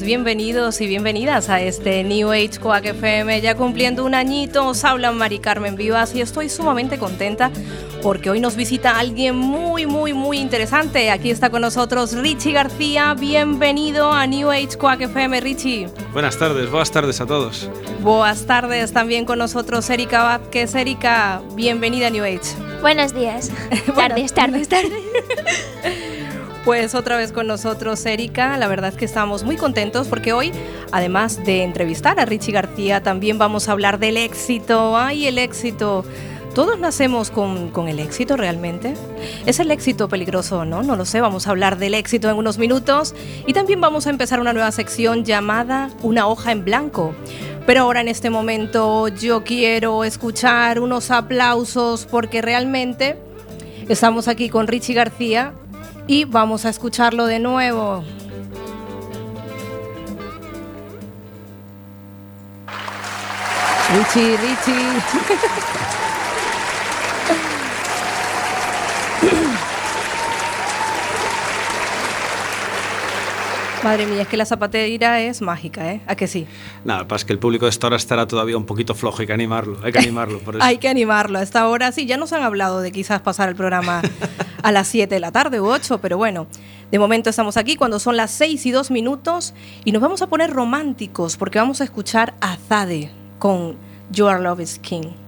bienvenidos y bienvenidas a este New Age Quack FM. Ya cumpliendo un añito, os habla Mari Carmen Vivas y estoy sumamente contenta porque hoy nos visita alguien muy, muy, muy interesante. Aquí está con nosotros Richie García. Bienvenido a New Age Quack FM, Richie. Buenas tardes, buenas tardes a todos. Buenas tardes también con nosotros Erika Vázquez. Erika, bienvenida a New Age. Buenos días. tardes, tardes, tardes. Pues otra vez con nosotros Erika, la verdad que estamos muy contentos porque hoy, además de entrevistar a Richie García, también vamos a hablar del éxito. ¡Ay, el éxito! ¿Todos nacemos con, con, el éxito realmente? ¿Es el éxito peligroso no? No lo sé, vamos a hablar del éxito en unos minutos y también vamos a empezar una nueva sección llamada Una hoja en blanco. Pero ahora en este momento yo quiero escuchar unos aplausos porque realmente estamos aquí con Richie García y vamos a escucharlo de nuevo. Richie, Richie. Madre mía, es que la zapatera es mágica, ¿eh? ¿A que sí? Nada, pasa que el público de esta hora estará todavía un poquito flojo, hay que animarlo, hay que animarlo. Por eso. hay que animarlo. A esta hora sí, ya nos han hablado de quizás pasar el programa a las 7 de la tarde u 8, pero bueno, de momento estamos aquí cuando son las 6 y 2 minutos y nos vamos a poner románticos porque vamos a escuchar a Zade con Your Love is King.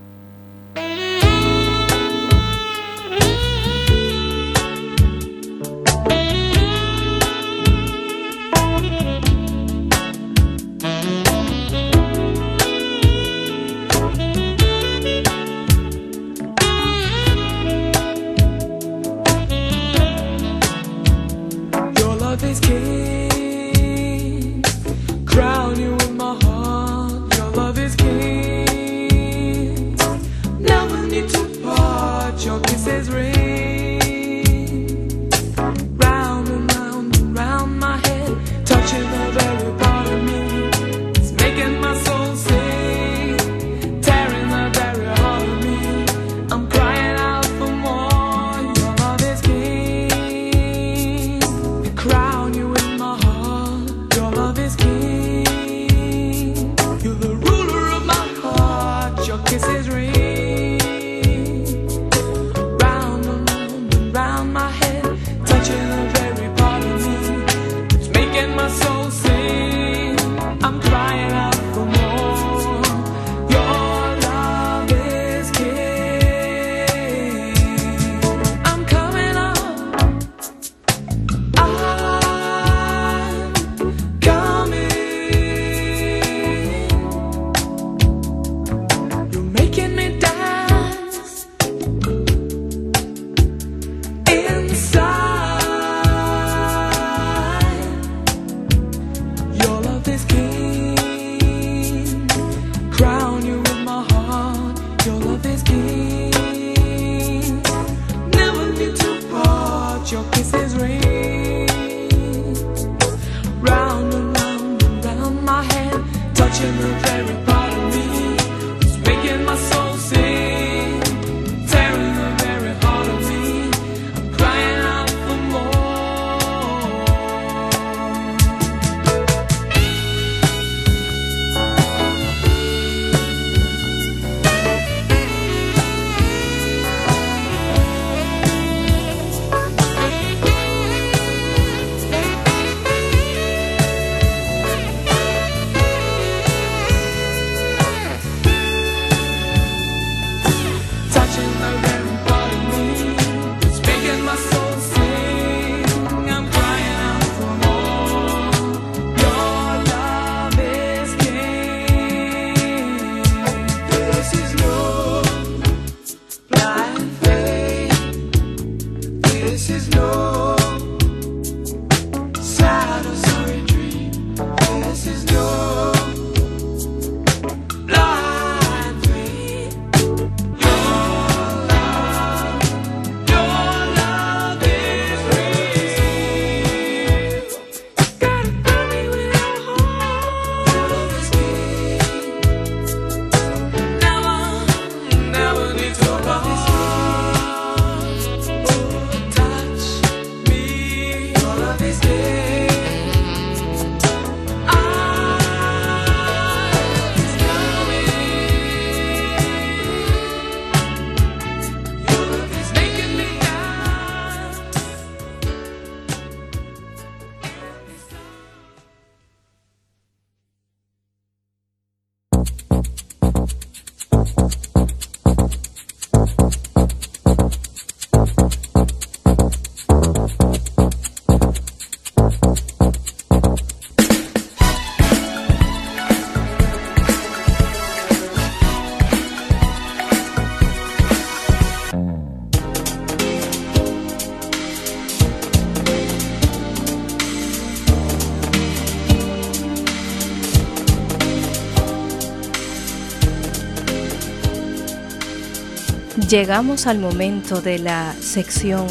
Llegamos al momento de la sección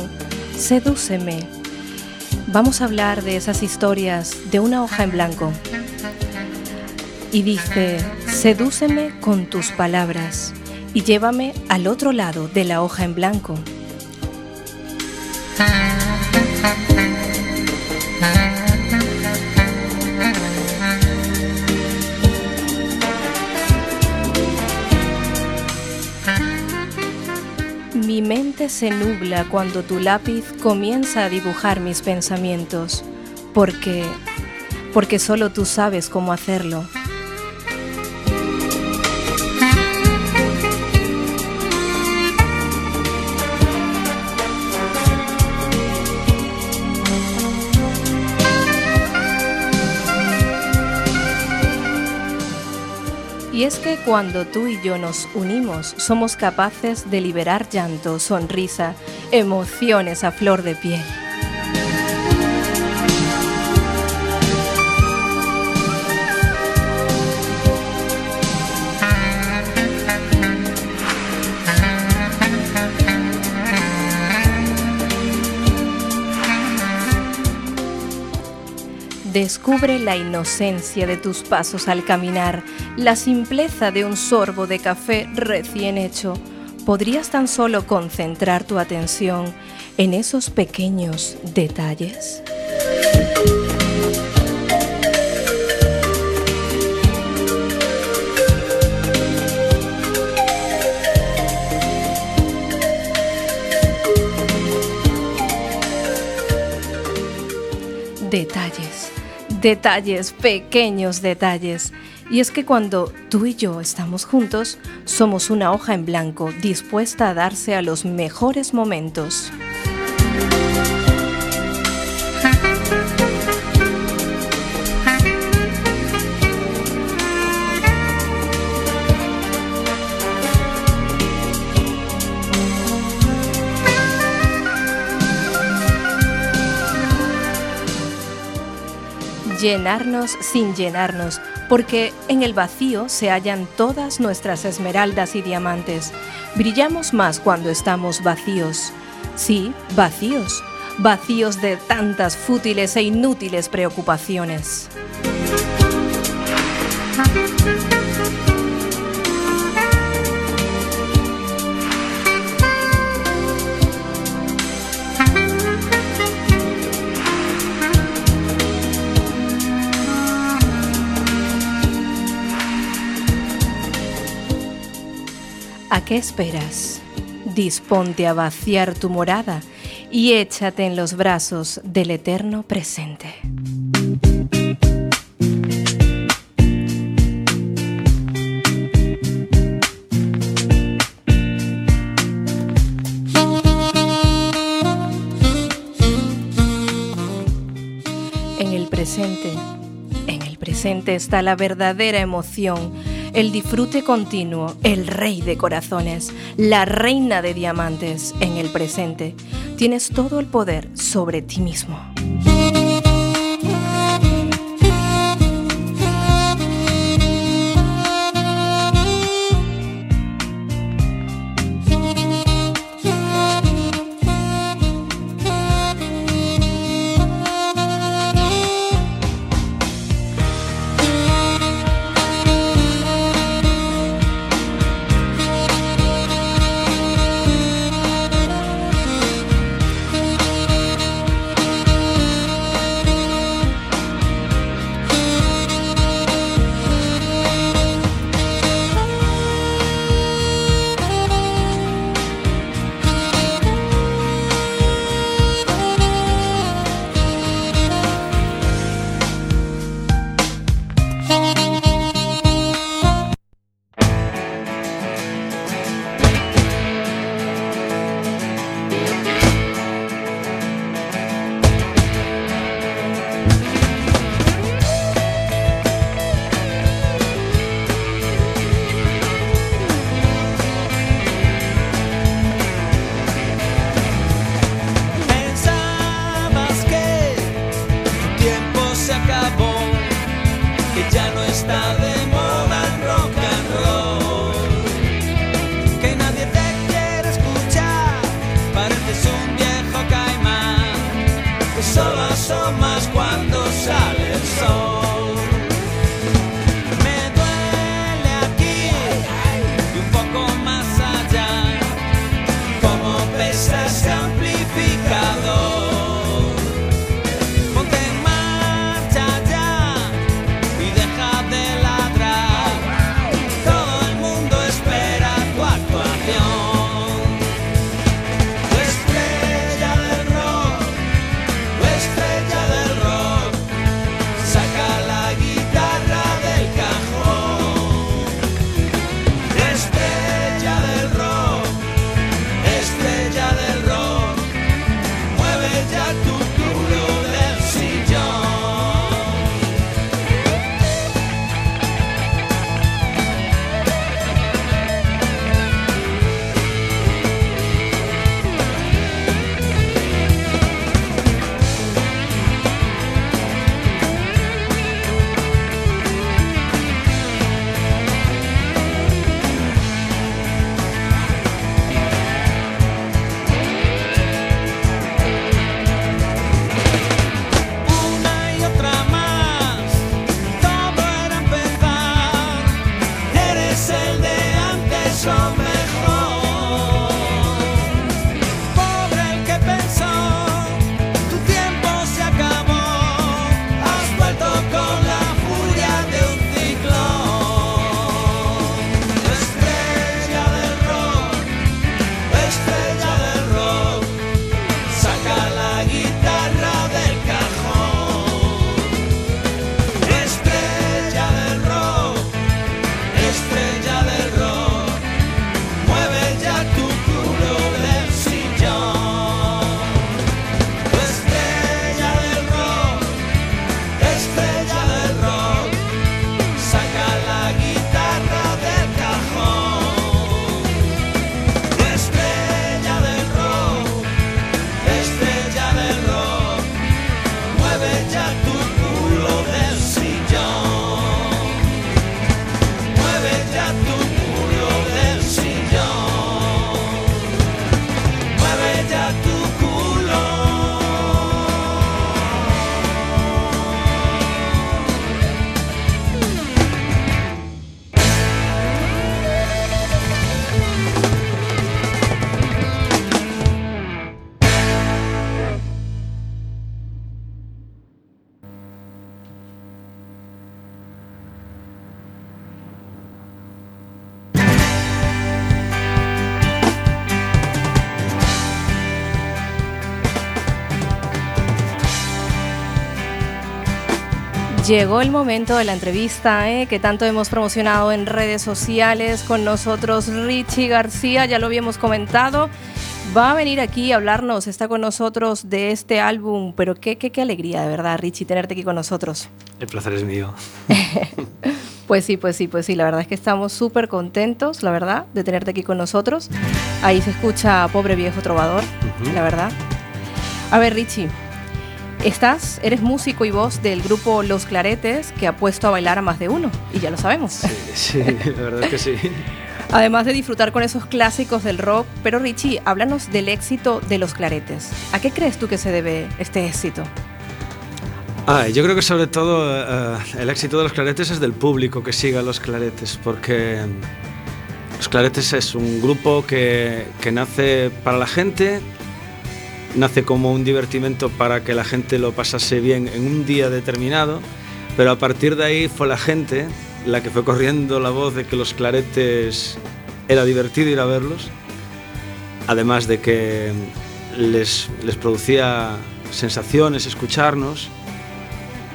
Sedúceme. Vamos a hablar de esas historias de una hoja en blanco. Y dice, sedúceme con tus palabras y llévame al otro lado de la hoja en blanco. Se nubla cuando tu lápiz comienza a dibujar mis pensamientos, porque porque solo tú sabes cómo hacerlo. Y es que cuando tú y yo nos unimos, somos capaces de liberar llanto, sonrisa, emociones a flor de piel. Descubre la inocencia de tus pasos al caminar, la simpleza de un sorbo de café recién hecho. ¿Podrías tan solo concentrar tu atención en esos pequeños detalles? Detalles Detalles, pequeños detalles. Y es que cuando tú y yo estamos juntos, somos una hoja en blanco dispuesta a darse a los mejores momentos. Llenarnos sin llenarnos, porque en el vacío se hallan todas nuestras esmeraldas y diamantes. Brillamos más cuando estamos vacíos. Sí, vacíos, vacíos de tantas fútiles e inútiles preocupaciones. ¿A qué esperas? Disponte a vaciar tu morada y échate en los brazos del eterno presente. En el presente, en el presente está la verdadera emoción el disfrute continuo, el rey de corazones, la reina de diamantes en el presente. Tienes todo el poder sobre ti mismo. Llegó el momento de la entrevista ¿eh? que tanto hemos promocionado en redes sociales con nosotros Richie García, ya lo habíamos comentado. Va a venir aquí a hablarnos, está con nosotros de este álbum, pero qué, qué, qué alegría de verdad, Richie, tenerte aquí con nosotros. El placer es mío. Pues sí, pues sí, pues sí, la verdad es que estamos súper contentos, la verdad, de tenerte aquí con nosotros. Ahí se escucha Pobre Viejo Trovador, la verdad. A ver, Richie, estás, eres músico y voz del grupo Los Claretes, que ha puesto a bailar a más de uno, y ya lo sabemos. Sí, sí, la verdad es que sí. Además de disfrutar con esos clásicos del rock, pero Richie, háblanos del éxito de Los Claretes. ¿A qué crees tú que se debe este éxito? Ah, yo creo que sobre todo eh, el éxito de los claretes es del público que siga los claretes, porque los claretes es un grupo que, que nace para la gente, nace como un divertimento para que la gente lo pasase bien en un día determinado, pero a partir de ahí fue la gente la que fue corriendo la voz de que los claretes era divertido ir a verlos, además de que les, les producía sensaciones escucharnos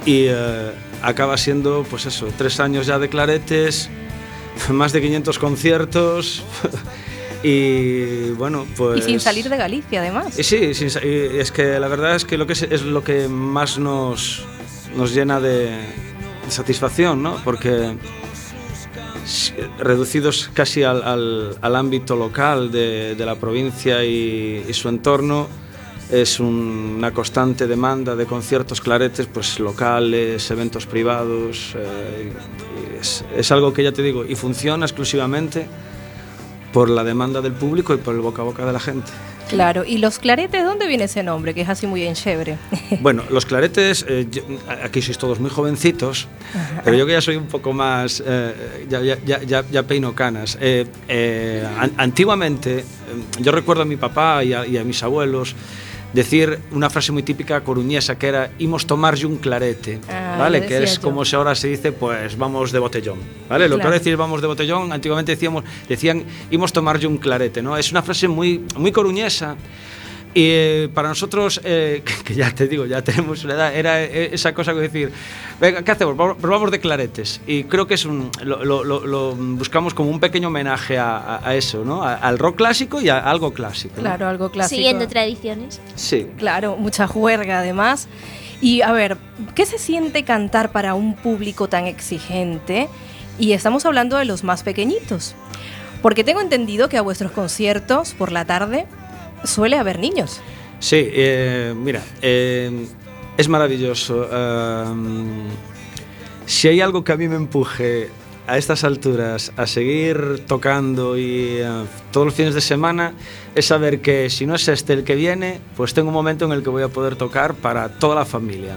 y eh, acaba siendo, pues eso, tres años ya de claretes, más de 500 conciertos y bueno, pues... Y sin salir de Galicia, además. Y sí, sin es que la verdad es que lo que es, es lo que más nos, nos llena de, satisfacción, ¿no? Porque reducidos casi al, al- al ámbito local de, de la provincia y, y su entorno, es un- una constante demanda de conciertos claretes, pues locales, eventos privados. eh, es, es algo que ya te digo, y funciona exclusivamente por la demanda del público y por el boca a boca de la gente. Claro, ¿y los claretes dónde viene ese nombre? Que es así muy en chévere. Bueno, los claretes, eh, yo- aquí sois todos muy jovencitos, pero yo que ya soy un poco más, eh, ya, ya- ya- ya- ya peino canas. Eh, an- antiguamente, eh, yo recuerdo a mi papá y a, y a mis abuelos decir una frase muy típica coruñesa que era imos tomarlle un clarete, Ah, ¿vale? Que es yo. como si ahora se dice, pues vamos de botellón, ¿vale? Lo que ahora decir vamos de botellón, antiguamente decíamos, decían imos tomarlle un clarete, ¿no? Es una frase muy, muy coruñesa. Y eh, para nosotros, eh, que, ya te digo, ya tenemos una edad, era eh, esa cosa que decir, venga, ¿qué hacemos? Vamos- Probamos de claretes. Y creo que es un, lo, lo- lo- lo buscamos como un pequeño homenaje a, a- a eso, ¿no? A- al rock clásico y a algo clásico. ¿no? Claro, algo clásico. Siguiendo tradiciones. Sí. Claro, mucha juerga además. Y a ver, ¿qué se siente cantar para un público tan exigente? Y estamos hablando de los más pequeñitos. Porque tengo entendido que a vuestros conciertos por la tarde suele haber niños. Sí, eh, mira, eh, es maravilloso. Um, si hay algo que a mí me empuje a estas alturas a seguir tocando y eh, todos los fines de semana es saber que si no es este el que viene, pues tengo un momento en el que voy a poder tocar para toda la familia.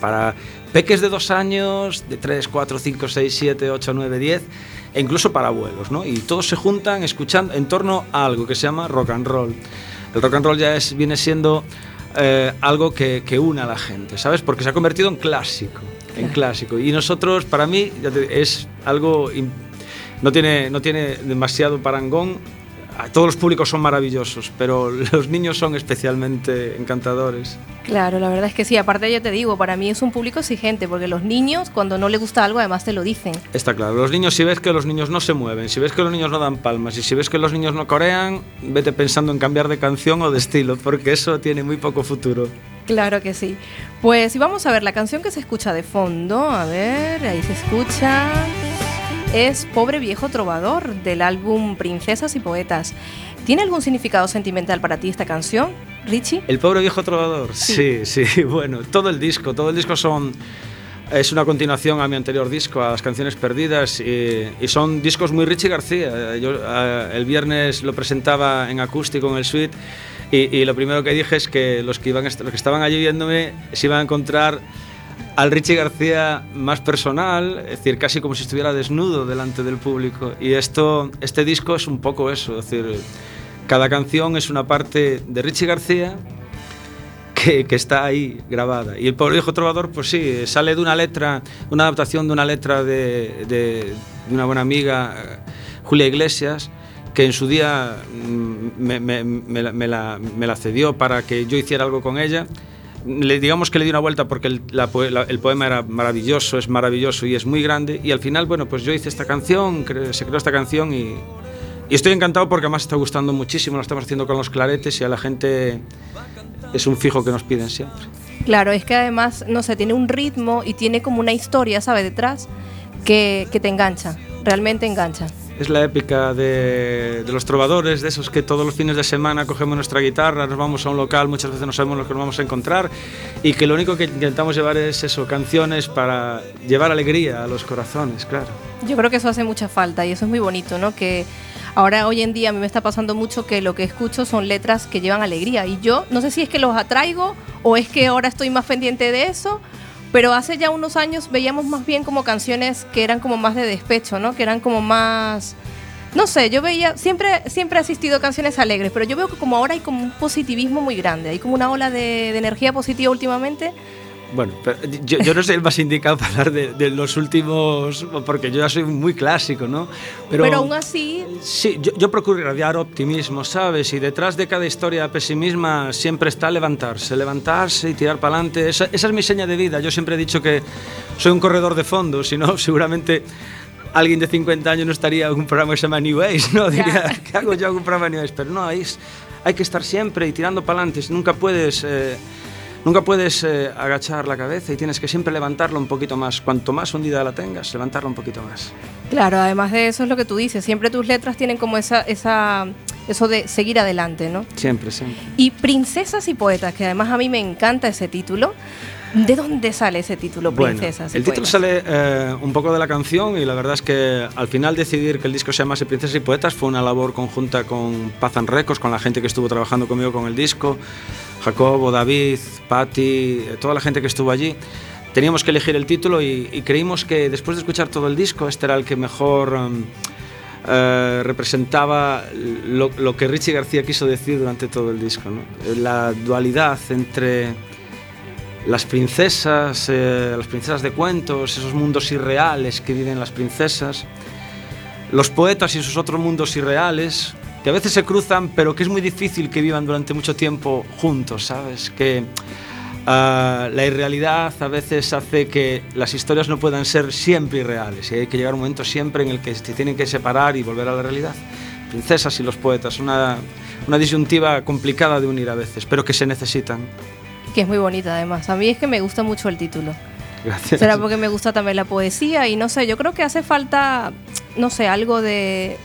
Para peques de dos años, de 3, 4, 5, 6, 7, 8, 9, 10, e incluso para abuelos, ¿no? Y todos se juntan escuchando en torno a algo que se llama rock and roll. El rock and roll ya es, viene siendo eh, algo que, que une a la gente, ¿sabes? Porque se ha convertido en clásico, en clásico. Y nosotros, para mí, es algo... No tiene, no tiene demasiado parangón. Todos los públicos son maravillosos, pero los niños son especialmente encantadores. Claro, la verdad es que sí. Aparte, ya te digo, para mí es un público exigente, porque los niños, cuando no les gusta algo, además te lo dicen. Está claro, los niños, si ves que los niños no se mueven, si ves que los niños no dan palmas y si ves que los niños no corean, vete pensando en cambiar de canción o de estilo, porque eso tiene muy poco futuro. Claro que sí. Pues y vamos a ver la canción que se escucha de fondo. A ver, ahí se escucha. Es Pobre Viejo Trovador del álbum Princesas y Poetas. ¿Tiene algún significado sentimental para ti esta canción, Richie? El pobre viejo trovador. Sí, sí, bueno, todo el disco, todo el disco son es una continuación a mi anterior disco, a las canciones perdidas y, y son discos muy Richie García. Yo eh, el viernes lo presentaba en acústico en el suite y, y lo primero que dije es que los que iban los que estaban allí viéndome se iban a encontrar al Richie García más personal, es decir, casi como si estuviera desnudo delante del público. Y esto, este disco es un poco eso, es decir, cada canción es una parte de Richie García que, está ahí grabada. Y el pobre viejo trovador, pues sí, sale de una letra, una adaptación de una letra de, una buena amiga, Julia Iglesias, que en su día mm, me la cedió para que yo hiciera algo con ella. Le, digamos que le di una vuelta porque el, poema era maravilloso, es maravilloso y es muy grande. Y al final, bueno, pues yo hice esta canción, se creó esta canción y, estoy encantado porque además está gustando muchísimo. Lo estamos haciendo con los claretes y a la gente es un fijo que nos piden siempre. Claro, es que además, no sé, tiene un ritmo y tiene como una historia, ¿sabes? Detrás que te engancha, realmente engancha. Es la épica de, los trovadores, de esos que todos los fines de semana cogemos nuestra guitarra, nos vamos a un local, muchas veces no sabemos lo que nos vamos a encontrar y que lo único que intentamos llevar es eso, canciones para llevar alegría a los corazones, claro. Yo creo que eso hace mucha falta y eso es muy bonito, ¿no? Que ahora hoy en día a mí me está pasando mucho que lo que escucho son letras que llevan alegría y yo no sé si es que los atraigo o es que ahora estoy más pendiente de eso, pero hace ya unos años veíamos más bien como canciones que eran como más de despecho, ¿no? Que eran como más no sé, yo veía, siempre, siempre he asistido canciones alegres, pero yo veo que como ahora hay como un positivismo muy grande, hay como una ola de, de energía positiva últimamente. Bueno, pero yo, yo no soy el más indicado para hablar de, de los últimos, porque yo ya soy muy clásico, ¿no? Pero, aún así, Sí, yo, yo procuro irradiar optimismo, ¿sabes? Y detrás de cada historia pesimisma siempre está levantarse, levantarse y tirar para adelante. Esa, esa es mi seña de vida. Yo siempre he dicho que soy un corredor de fondo, si no, seguramente alguien de 50 años no estaría en un programa que se llama New Age, ¿no? Diría, ¿qué hago yo en un programa New Age? Pero no, hay, hay que estar siempre y tirando para adelante. Nunca puedes... eh, Nunca puedes eh, agachar la cabeza y tienes que siempre levantarla un poquito más. Cuanto más hundida la tengas, levantarla un poquito más. Claro, además de eso es lo que tú dices, siempre tus letras tienen como esa, esa, eso de seguir adelante, ¿no? Siempre, siempre. Y Princesas y Poetas, que además a mí me encanta ese título, ¿De dónde sale ese título, Bueno, Princesas? y el título sale eh, un poco de la canción y la verdad es que al final decidir que el disco se llamase Princesas y Poetas fue una labor conjunta con Pazan Records, con la gente que estuvo trabajando conmigo con el disco, Jacobo, David, Patti, toda la gente que estuvo allí. Teníamos que elegir el título y, creímos que después de escuchar todo el disco, este era el que mejor um, eh, representaba lo, que Richie García quiso decir durante todo el disco. La dualidad entre las princesas, eh, las princesas de cuentos, esos mundos irreales que viven las princesas, los poetas y sus otros mundos irreales, que a veces se cruzan, pero que es muy difícil que vivan durante mucho tiempo juntos, ¿sabes? Que ah, la irrealidad a veces hace que las historias no puedan ser siempre irreales y hay que llegar a un momento siempre en el que se tienen que separar y volver a la realidad. Princesas y los poetas, una, una disyuntiva complicada de unir a veces, pero que se necesitan. Que es muy bonita además. A mí es que me gusta mucho el título. Gracias. Será porque me gusta también la poesía y no sé, yo creo que hace falta, no sé, algo de...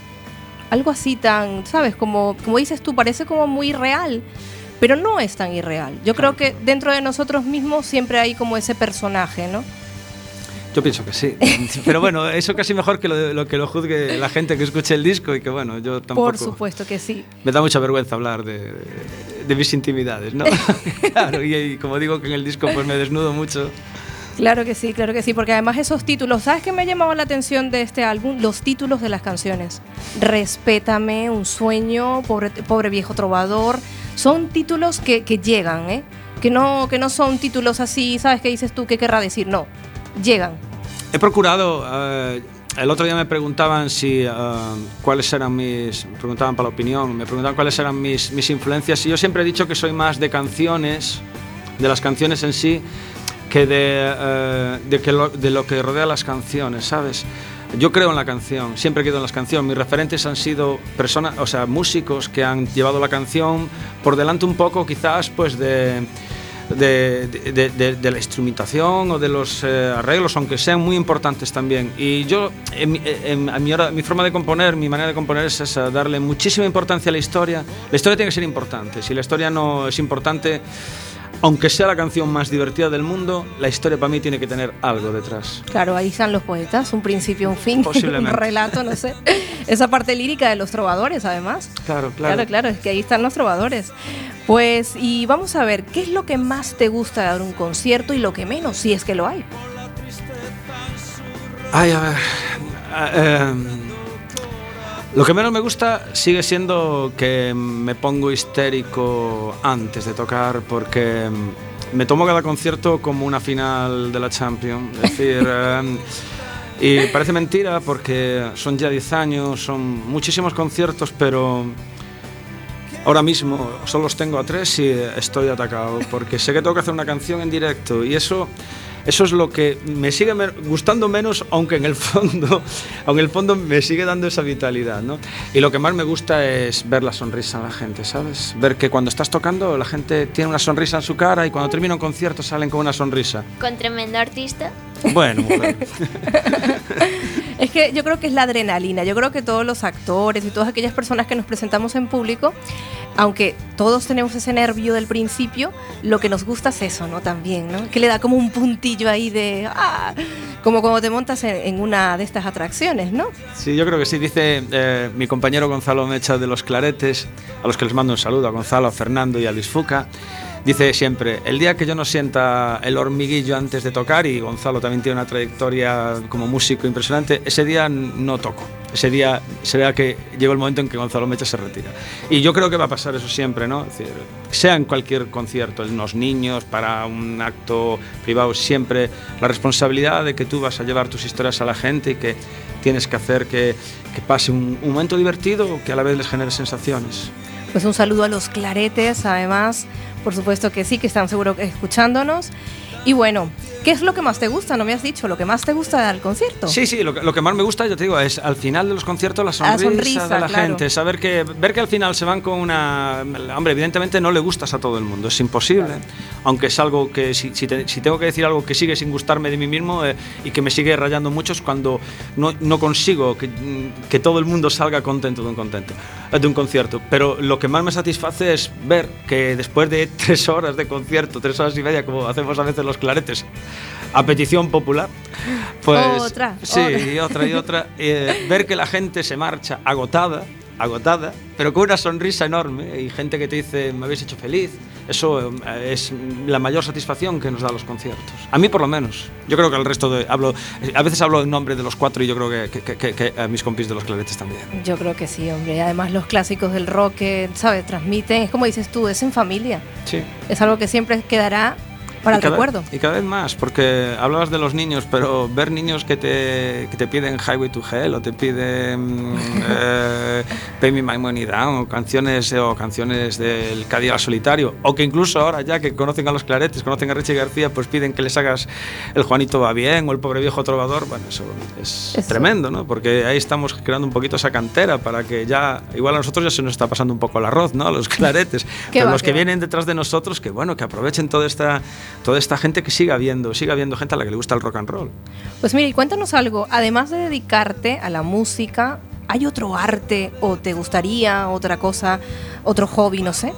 Algo así tan, ¿sabes? Como, como dices tú, parece como muy real, pero no es tan irreal. Yo creo que dentro de nosotros mismos siempre hay como ese personaje, ¿no? Yo pienso que sí. Pero bueno, eso casi mejor que lo, lo que lo juzgue la gente que escuche el disco y que bueno, yo tampoco... Por supuesto que sí. Me da mucha vergüenza hablar de, de mis intimidades, ¿no? claro, y, y como digo que en el disco pues me desnudo mucho. Claro que sí, claro que sí, porque además esos títulos, ¿sabes qué me ha llamado la atención de este álbum? Los títulos de las canciones. Respétame, Un sueño, Pobre, pobre viejo trovador. Son títulos que, que llegan, ¿eh? Que no, que no son títulos así, ¿sabes qué dices tú? ¿Qué querrá decir? No, llegan. He procurado, eh, el otro día me preguntaban si eh, cuáles eran mis, preguntaban para la opinión, me preguntaban cuáles eran mis, mis influencias y yo siempre he dicho que soy más de canciones, de las canciones en sí, que de, eh, de, que lo, de lo que rodea las canciones, ¿sabes? Yo creo en la canción, siempre he creído en las canciones. Mis referentes han sido personas, o sea, músicos que han llevado la canción por delante un poco, quizás, pues de, de, de- de- de la instrumentación o de los eh, arreglos, aunque sean muy importantes también. Y yo, en, en- a mi, hora- mi forma de componer, mi manera de componer es esa, darle muchísima importancia a la historia. La historia tiene que ser importante. Si la historia no es importante, aunque sea la canción más divertida del mundo, la historia para mí tiene que tener algo detrás. Claro, ahí están los poetas, un principio, un fin, un relato, no sé. Esa parte lírica de los trovadores, además. Claro, claro. Claro, claro, es que ahí están los trovadores. Pues, y vamos a ver, ¿qué es lo que más te gusta de dar un concierto y lo que menos, si es que lo hay? Ay, a ver. em, lo que menos me gusta sigue siendo que me pongo histérico antes de tocar porque em, me tomo cada concierto como una final de la Champions. Es decir, em, y parece mentira porque son ya 10 años, son muchísimos conciertos, pero ahora mismo solo los tengo a tres y estoy atacado porque sé que tengo que hacer una canción en directo y eso eso es lo que me sigue gustando menos aunque en el fondo aunque en el fondo me sigue dando esa vitalidad ¿no? y lo que más me gusta es ver la sonrisa en la gente sabes ver que cuando estás tocando la gente tiene una sonrisa en su cara y cuando termina un concierto salen con una sonrisa Con tremendo artista. bueno mujer. Es que yo creo que es la adrenalina. Yo creo que todos los actores y todas aquellas personas que nos presentamos en público, aunque todos tenemos ese nervio del principio, lo que nos gusta es eso, ¿no? También, ¿no? Que le da como un puntillo ahí de. ¡ah! Como cuando te montas en, una de estas atracciones, ¿no? Sí, yo creo que sí. Dice eh, mi compañero Gonzalo Mecha de Los Claretes, a los que les mando un saludo, a Gonzalo, a Fernando y a Luis Fuca. dice siempre, el día que yo no sienta el hormiguillo antes de tocar, y Gonzalo también tiene una trayectoria como músico impresionante, ese día no toco. Ese día será que llega el momento en que Gonzalo Mecha se retira. Y yo creo que va a pasar eso siempre, ¿no? Es decir, sea en cualquier concierto, en los niños, para un acto privado, siempre la responsabilidad de que tú vas a llevar tus historias a la gente y que tienes que hacer que, que pase un, un momento divertido que a la vez les genere sensaciones. Pues un saludo a los claretes, además, por supuesto que sí, que están seguro escuchándonos. Y bueno, ¿Qué es lo que más te gusta? No me has dicho, lo que más te gusta del concierto. Sí, sí, lo, que- lo que más me gusta, ya te digo, es al final de los conciertos la La sonrisa, sonrisa, de la claro. gente, saber que ver que al final se van con una, hombre, evidentemente no le gustas a todo el mundo, es imposible, aunque es algo que si, si te- si tengo que decir algo que sigue sin gustarme de mí mismo eh, y que me sigue rayando mucho es cuando no, no consigo que, mm, que todo el mundo salga contento de un contento, eh, de un concierto, pero lo que más me satisface es ver que después de tres horas de concierto, tres horas y media como hacemos a veces los claretes, a petición popular, pues Otra, sí, otra. y otra y otra, eh, ver que la gente se marcha agotada, agotada, pero con una sonrisa enorme y gente que te dice me habéis hecho feliz, eso eh, es la mayor satisfacción que nos da los conciertos. A mí por lo menos. Yo creo que al resto de hablo, a veces hablo en nombre de los cuatro y yo creo que, que- que- que a mis compis de los claretes también. Yo creo que sí, hombre. Además, los clásicos del rock, que, ¿sabes? Transmiten, es como dices tú, es en familia. Sí. Es algo que siempre quedará para Y el cada- recuerdo. Y cada vez más, porque hablabas de los niños, pero ver niños que te, que te piden Highway to Hell o te piden eh, Pay Me My Money Down o canciones, o canciones del Cadillac Solitario, o que incluso ahora ya que conocen a los claretes, conocen a Richie García, pues piden que les hagas El Juanito va bien o El Pobre Viejo Trovador, bueno, eso es Eso. tremendo, ¿no? Porque ahí estamos creando un poquito esa cantera para que ya, igual a nosotros ya se nos está pasando un poco el arroz, ¿no? A los claretes, pero va, los que va. vienen detrás de nosotros, que bueno, que aprovechen toda esta, toda esta gente que siga viendo, siga viendo gente a la que le gusta el rock and roll. Pues mira, y cuéntanos algo. Además de dedicarte a la música, ¿hay otro arte o te gustaría otra cosa, otro hobby, no sé?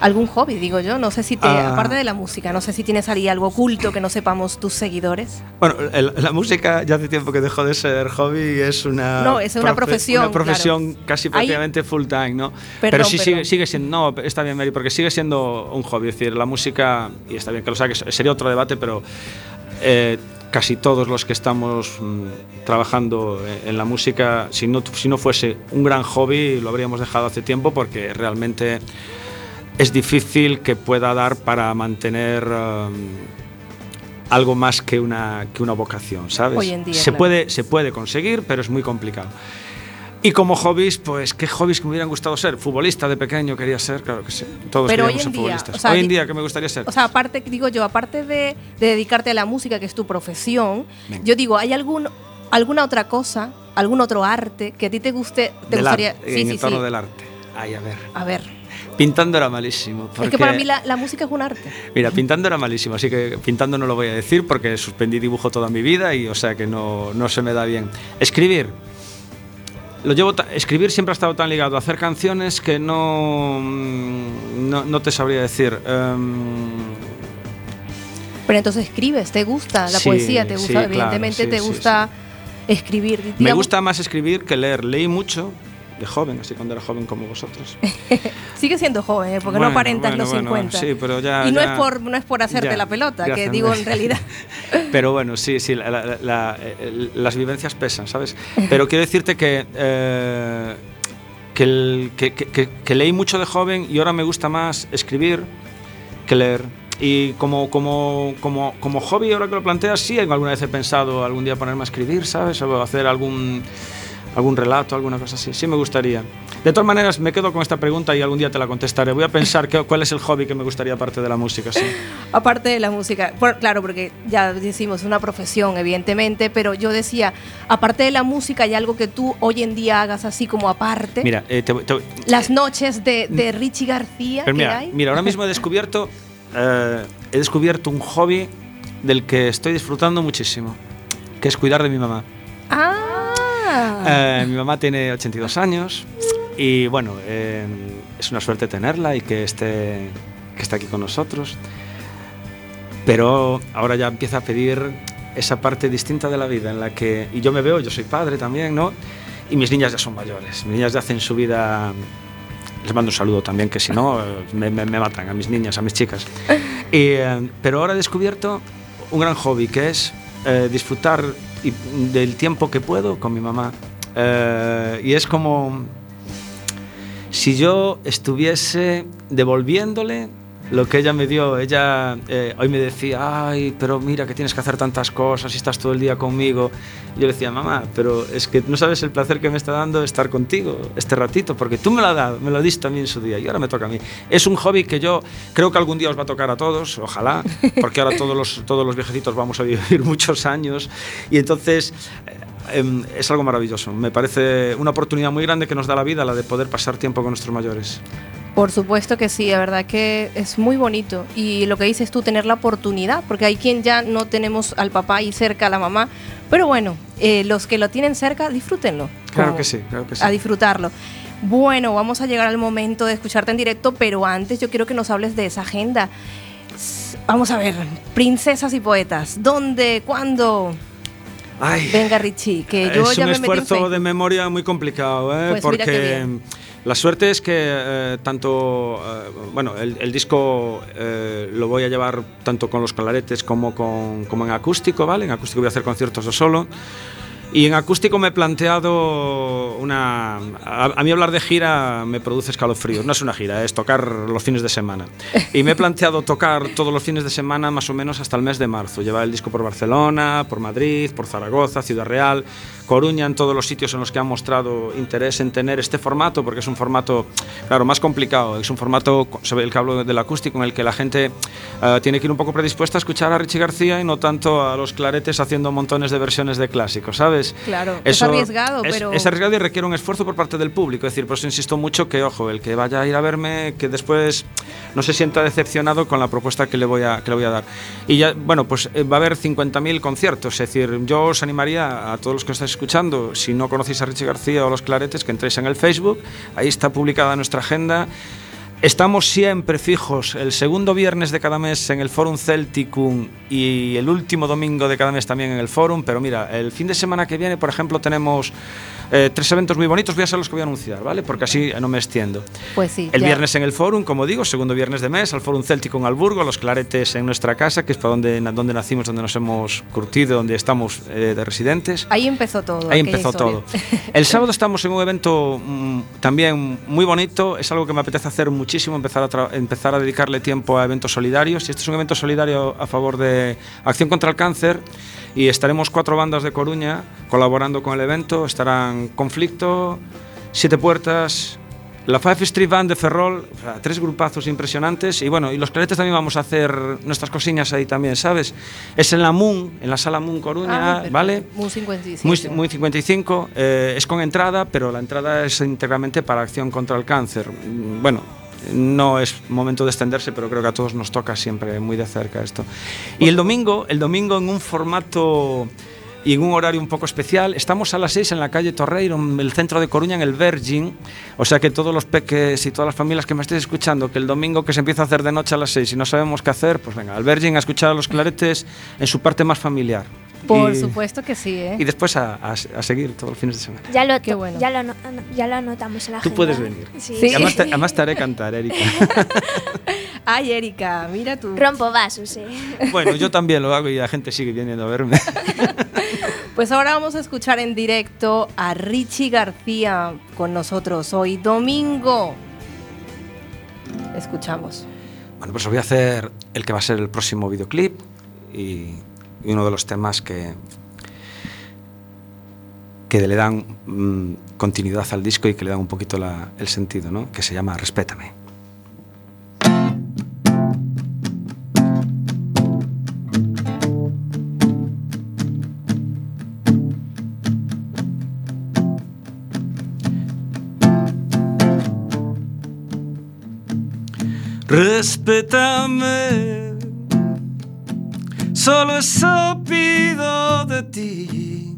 ¿Algún hobby, digo yo? No sé si te, Ah. aparte de la música, no sé si tienes ahí algo oculto que no sepamos tus seguidores. Bueno, el- la música ya hace tiempo que dejó de ser hobby, es una, No, es una profesión, Una profesión casi prácticamente full time, ¿no? pero sí perdón. sigue, sigue siendo, no, está bien, Mary, porque sigue siendo un hobby. Es decir, la música, y está bien que lo saques, sería otro debate, pero eh, casi todos los que estamos mm, trabajando en la música, si no, si no fuese un gran hobby, lo habríamos dejado hace tiempo porque realmente es difícil que pueda dar para mantener um, algo más que una, que una vocación, ¿sabes? Hoy en día, se, claro. puede, se puede conseguir, pero es muy complicado. Y como hobbies, pues, ¿qué hobbies que me hubieran gustado ser? Futbolista de pequeño quería ser, claro que sí. Todos Pero hoy en ser día, futbolistas. o sea, hoy en día, ¿qué me gustaría ser? O sea, aparte, digo yo, aparte de, de dedicarte a la música, que es tu profesión, Venga. yo digo, ¿hay algún, alguna otra cosa, algún otro arte que a ti te guste, te Del gustaría? arte, en el tono del arte. Ay, a ver. A ver, Pintando era malísimo. es porque- que para mí la, la música es un arte. Mira, pintando era malísimo, así que pintando no lo voy a decir porque suspendí dibujo toda mi vida y o sea que no, no se me da bien. Escribir. Lo llevo escribir siempre ha estado tan ligado a hacer canciones que no, mm, no, no te sabría decir. Em, Pero entonces escribes, te gusta la Sí, poesía, te sí, gusta, claro, evidentemente sí, te gusta escribir. me gusta más escribir que leer. Leí mucho de joven, así cuando era joven como vosotros. Sigue siendo joven, ¿eh? porque no Bueno, aparentas bueno, los bueno, 50. sí, pero ya- y no ya- es por no es por hacerte ya, la pelota, que gracias, digo en realidad. Pero bueno, sí, sí, la- la- la- eh, las vivencias pesan, ¿sabes? Pero quiero decirte que, eh, que, el- que- que- que- que leí mucho de joven y ahora me gusta más escribir que leer. Y como, como, como, como hobby, ahora que lo planteas, sí, alguna vez he pensado algún día ponerme a escribir, ¿sabes? O hacer algún, algún relato, alguna cosa así. Sí me gustaría. De todas maneras, me quedo con esta pregunta y algún día te la contestaré. Voy a pensar qué- cuál es el hobby que me gustaría aparte de la música, sí. Aparte de la música, por- claro, porque ya decimos una profesión, evidentemente, pero yo decía, aparte de la música, hay algo que tú hoy en día hagas así como aparte. Mira, eh, te- te- Las noches de, de Richie García, Pero mira, hay. mira, ahora mismo he descubierto, eh, he descubierto un hobby del que estoy disfrutando muchísimo, que es cuidar de mi mamá. Ah, Eh, mi mamá tiene 82 años y bueno, eh, es una suerte tenerla y que esté, que esté aquí con nosotros. Pero ahora ya empieza a pedir esa parte distinta de la vida en la que, y yo me veo, yo soy padre también, ¿no? Y mis niñas ya son mayores, mis niñas ya hacen su vida les mando un saludo también, que si no, me, me- me matan a mis niñas, a mis chicas. Y, eh, pero ahora he descubierto un gran hobby, que es eh, disfrutar y- del tiempo que puedo con mi mamá. Eh, y es como si yo estuviese devolviéndole lo que ella me dio. Ella eh, hoy me decía, ay, pero mira que tienes que hacer tantas cosas y estás todo el día conmigo. Y yo le decía, mamá, pero es que no sabes el placer que me está dando estar contigo este ratito, porque tú me lo has dado, me lo diste también en su día y ahora me toca a mí. Es un hobby que yo creo que algún día os va a tocar a todos, ojalá, porque ahora todos los, todos los viejecitos vamos a vivir muchos años y entonces eh, em, es algo maravilloso. Me parece una oportunidad muy grande que nos da la vida, la de poder pasar tiempo con nuestros mayores. Por supuesto que sí, la verdad que es muy bonito. Y lo que dices tú, tener la oportunidad, porque hay quien ya no tenemos al papá y cerca a la mamá. Pero bueno, eh, los que lo tienen cerca, disfrútenlo. Claro que sí, claro que sí. A disfrutarlo. Bueno, vamos a llegar al momento de escucharte en directo, pero antes yo quiero que nos hables de esa agenda. Vamos a ver, princesas y poetas. ¿Dónde? ¿Cuándo? Ay. Venga, Richie, que yo es ya un me metí en esfuerzo de memoria muy complicado, ¿eh? Pues porque bien. La suerte es que eh, tanto, eh, bueno, el, disco eh, lo voy a llevar tanto con los claretes como, con, como en acústico, ¿vale? En acústico voy a hacer conciertos de solo. Y en acústico me he planteado una... A, a mí hablar de gira me produce escalofríos. No es una gira, es tocar los fines de semana. Y me he planteado tocar todos los fines de semana más o menos hasta el mes de marzo. Llevar el disco por Barcelona, por Madrid, por Zaragoza, Ciudad Real, Coruña, en todos los sitios en los que han mostrado interés en tener este formato, porque es un formato, claro, más complicado. Es un formato, sobre el que hablo del acústico, en el que la gente eh, tiene que ir un poco predispuesta a escuchar a Richie García y no tanto a los claretes haciendo montones de versiones de clásicos, ¿sabes? Claro, es arriesgado, es- pero- Es arriesgado y requiere un esfuerzo por parte del público. Es decir, por eso insisto mucho que, ojo, el que vaya a ir a verme, que después no se sienta decepcionado con la propuesta que le voy a, que le voy a dar. Y ya, bueno, pues eh, va a haber 50.000 conciertos. Es decir, yo os animaría a todos los que estáis escuchando, si no conocéis a Richie García o los Claretes, que entréis en el Facebook. Ahí está publicada nuestra agenda. Estamos siempre fijos el segundo viernes de cada mes en el Forum Celticum y el último domingo de cada mes también en el Forum, pero mira, el fin de semana que viene, por ejemplo, tenemos eh, tres eventos muy bonitos, voy a ser los que voy a anunciar, ¿vale? Porque así no me extiendo. Pues sí. El ya. viernes en el Forum, como digo, segundo viernes de mes, al Forum Celticum Alburgo, los claretes en nuestra casa, que es para donde, donde nacimos, donde nos hemos curtido, donde estamos eh, de residentes. Ahí empezó todo. Ahí empezó historia. todo. El sábado estamos en un evento mm, también muy bonito, es algo que me apetece hacer muchísimo, empezar a, empezar a dedicarle tiempo a eventos solidarios. Y este es un evento solidario a favor de Acción contra el Cáncer y estaremos cuatro bandas de Coruña colaborando con el evento. Estarán Conflicto, Siete Puertas, la Five Street Band de Ferrol, o sea, tres grupazos impresionantes. Y bueno, y los claretes también vamos a hacer nuestras cosillas ahí también, ¿sabes? Es en la Moon, en la sala Moon Coruña, Ah. ¿vale? Muy 55. Muy, muy 55, eh, es con entrada, pero la entrada es íntegramente para acción contra el cáncer. Bueno, no es momento de extenderse, pero creo que a todos nos toca siempre muy de cerca esto. Y el domingo, el domingo en un formato y en un horario un poco especial, estamos a las 6 en la calle Torreiro, en el centro de Coruña, en el Virgin. O sea que todos los peques y todas las familias que me estéis escuchando, que el domingo que se empieza a hacer de noche a las 6 y no sabemos qué hacer, pues venga, al Virgin a escuchar los claretes en su parte más familiar. Por Y- supuesto que sí, ¿eh? y después a, a- a seguir todos los fines de semana. Ya lo, Qué bueno. ya lo, ano- ano- ya lo anotamos en la Tú agenda. puedes venir. Sí. Sí. Además, te, además te haré cantar, Erika. Ay, Erika, mira tú. Rompo vasos, eh. bueno, yo también lo hago y la gente sigue viniendo a verme. Pues ahora vamos a escuchar en directo a Richie García con nosotros hoy domingo. Escuchamos. bueno, pues os voy a hacer el que va a ser el próximo videoclip y, y uno de los temas que, que le dan mm, continuidad al disco y que le dan un poquito el sentido, ¿no? Que se llama Respétame. Respétame, solo eso pido de ti.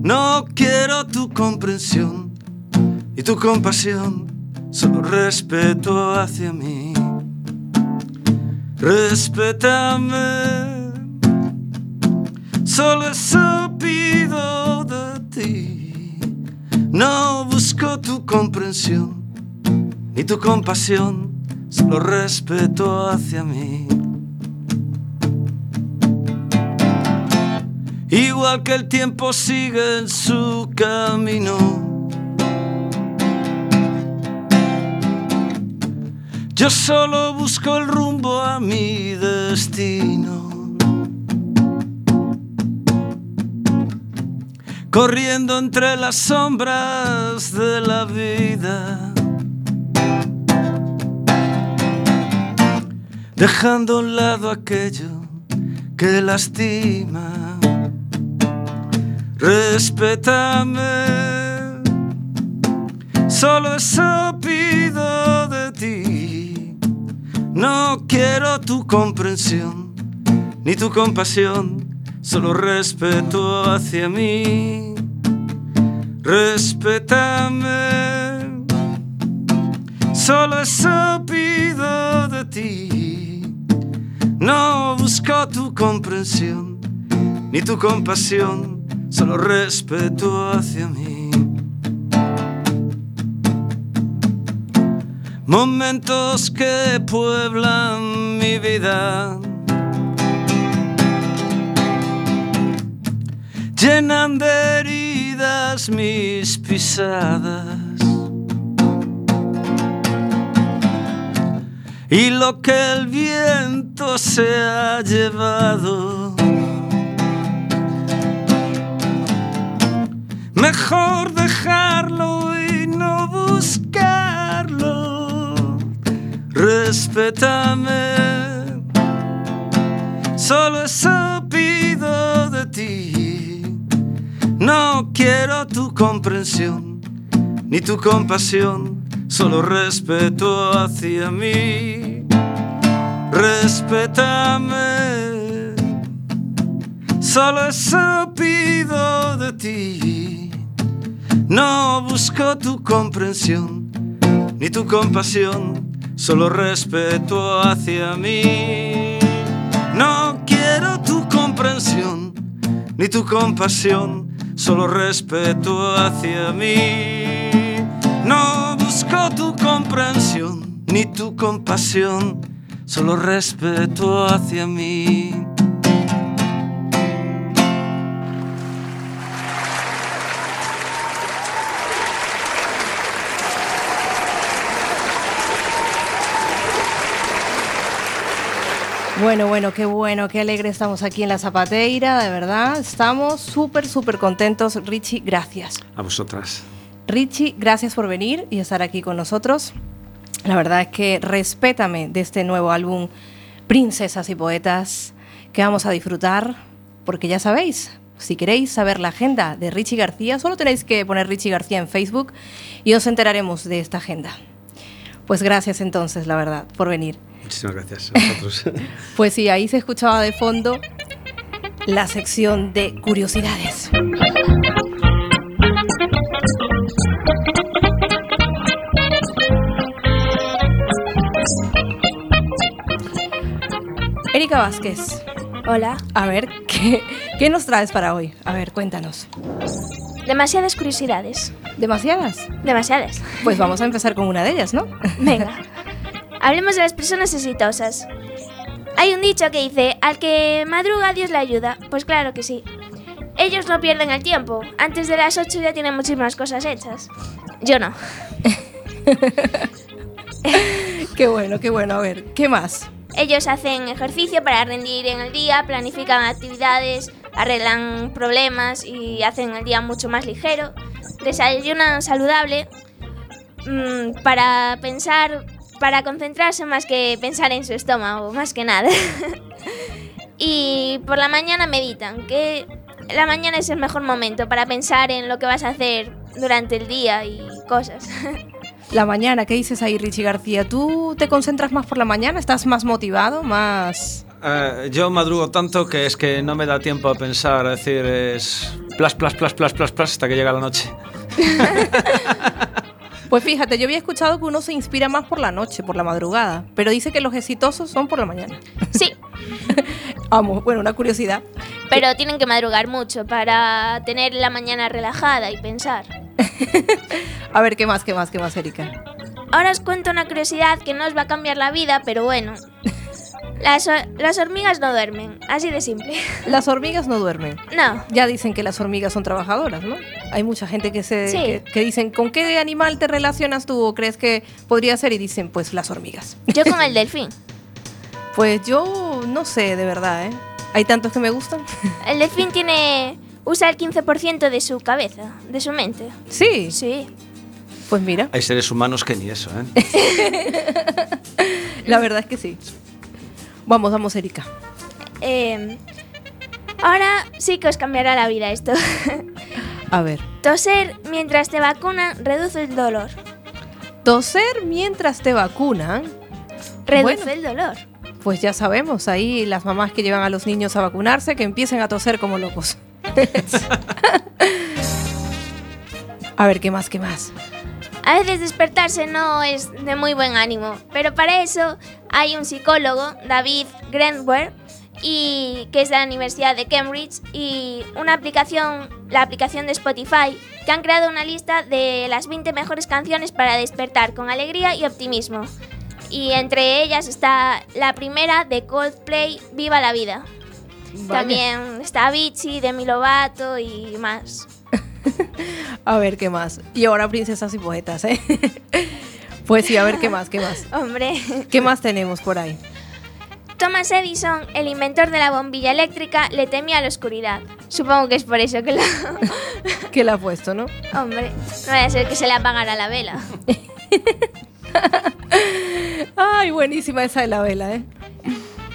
No quiero tu comprensión y tu compasión, solo respeto hacia mí. Respétame, solo eso pido de ti. No busco tu comprensión ni tu compasión, solo respeto hacia mí. Igual que el tiempo sigue en su camino. Yo solo busco el rumbo a mi destino. Corriendo entre las sombras de la vida. Dejando a un lado aquello que lastima. Respétame. Solo eso pido de ti. No quiero tu comprensión ni tu compasión, solo respeto hacia mí. Respétame. Solo eso pido de ti. No busco tu comprensión ni tu compasión, solo respeto hacia mí. Momentos que pueblan mi vida. Llenan de heridas mis pisadas. Y lo que el viento se ha llevado. Mejor dejarlo y no buscarlo. Respétame. Solo eso pido de ti. No quiero tu comprensión ni tu compasión, solo respeto hacia mí. Respétame. Solo eso pido de ti. No busco tu comprensión ni tu compasión, solo respeto hacia mí. No quiero tu comprensión ni tu compasión, solo respeto hacia mí. No busco tu comprensión ni tu compasión, solo respeto hacia mí. Bueno, bueno, qué bueno, qué alegre estamos aquí en la Zapateira, de verdad. Estamos súper, súper contentos. Richie, gracias. A vosotras. Richie, gracias por venir y estar aquí con nosotros. La verdad es que respétame de este nuevo álbum Princesas y Poetas que vamos a disfrutar, porque ya sabéis, si queréis saber la agenda de Richie García, solo tenéis que poner Richie García en Facebook y os enteraremos de esta agenda. Pues gracias entonces, la verdad, por venir. Muchísimas gracias a vosotros. Pues sí, ahí se escuchaba de fondo la sección de curiosidades. Erika Vázquez, Hola. a ver, ¿qué, ¿qué nos traes para hoy? A ver, cuéntanos. Demasiadas curiosidades. ¿Demasiadas? Demasiadas. Pues vamos a empezar con una de ellas, ¿no? Venga. Hablemos de las personas exitosas. Hay un dicho que dice, al que madruga Dios le ayuda. Pues claro que sí. Ellos no pierden el tiempo. Antes de las 8 ya tienen muchísimas cosas hechas. Yo no. Qué bueno, qué bueno. A ver, ¿qué más? Ellos hacen ejercicio para rendir en el día, planifican actividades, arreglan problemas y hacen el día mucho más ligero. Desayunan saludable mm, para pensar, para concentrarse más que pensar en su estómago, más que nada. y por la mañana meditan, que la mañana es el mejor momento para pensar en lo que vas a hacer durante el día y cosas. La mañana, ¿qué dices ahí, Richie García? ¿Tú te concentras más por la mañana? ¿Estás más motivado? ¿Más...? Eh, yo madrugo tanto que es que no me da tiempo a pensar, es decir, es plas, plas, plas, plas, plas, plas, hasta que llega la noche. Pues fíjate, yo había escuchado que uno se inspira más por la noche, por la madrugada, pero dice que los exitosos son por la mañana. sí, Vamos, bueno, una curiosidad. pero tienen que madrugar mucho para tener la mañana relajada y pensar. A ver, ¿qué más, qué más, qué más, Erika? Ahora os cuento una curiosidad que no os va a cambiar la vida, pero bueno. Las, las hormigas no duermen, así de simple. Las hormigas no duermen. No, Ya dicen que las hormigas son trabajadoras, ¿no? Hay mucha gente que se Sí. que, que dicen, ¿con qué animal te relacionas tú o crees que podría ser? Y dicen, pues las hormigas. Yo con el delfín. Pues yo no sé, de verdad, ¿eh? Hay tantos que me gustan. El delfín tiene usa el 15% de su cabeza, de su mente. Sí, Sí. pues mira, Hay seres humanos que ni eso, ¿eh? la verdad es que sí. Vamos, vamos, Erika. Eh, ahora sí que os cambiará la vida esto. A ver. Toser mientras te vacunan reduce el dolor. Toser mientras te vacunan, Reduce Bueno. el dolor. pues ya sabemos, ahí las mamás que llevan a los niños a vacunarse, que empiecen a toser como locos. a ver, ¿qué más, qué más? A veces despertarse no es de muy buen ánimo, pero para eso hay un psicólogo, David Greenwald, y que es de la Universidad de Cambridge, y una aplicación, la aplicación de Spotify, que han creado una lista de las 20 mejores canciones para despertar con alegría y optimismo. Y entre ellas está la primera de Coldplay, Viva la Vida. Vale. También está Avicii, Demi Lovato y más. A ver, ¿qué más? Y ahora princesas y poetas, ¿eh? pues sí, a ver, ¿qué más, qué más? Hombre. ¿Qué más tenemos por ahí? Thomas Edison, el inventor de la bombilla eléctrica, le temía a la oscuridad. Supongo que es por eso que la... ¿Qué le ha puesto, no? Hombre, no vaya a ser que se le apagara la vela. Ay, buenísima esa de la vela, ¿eh?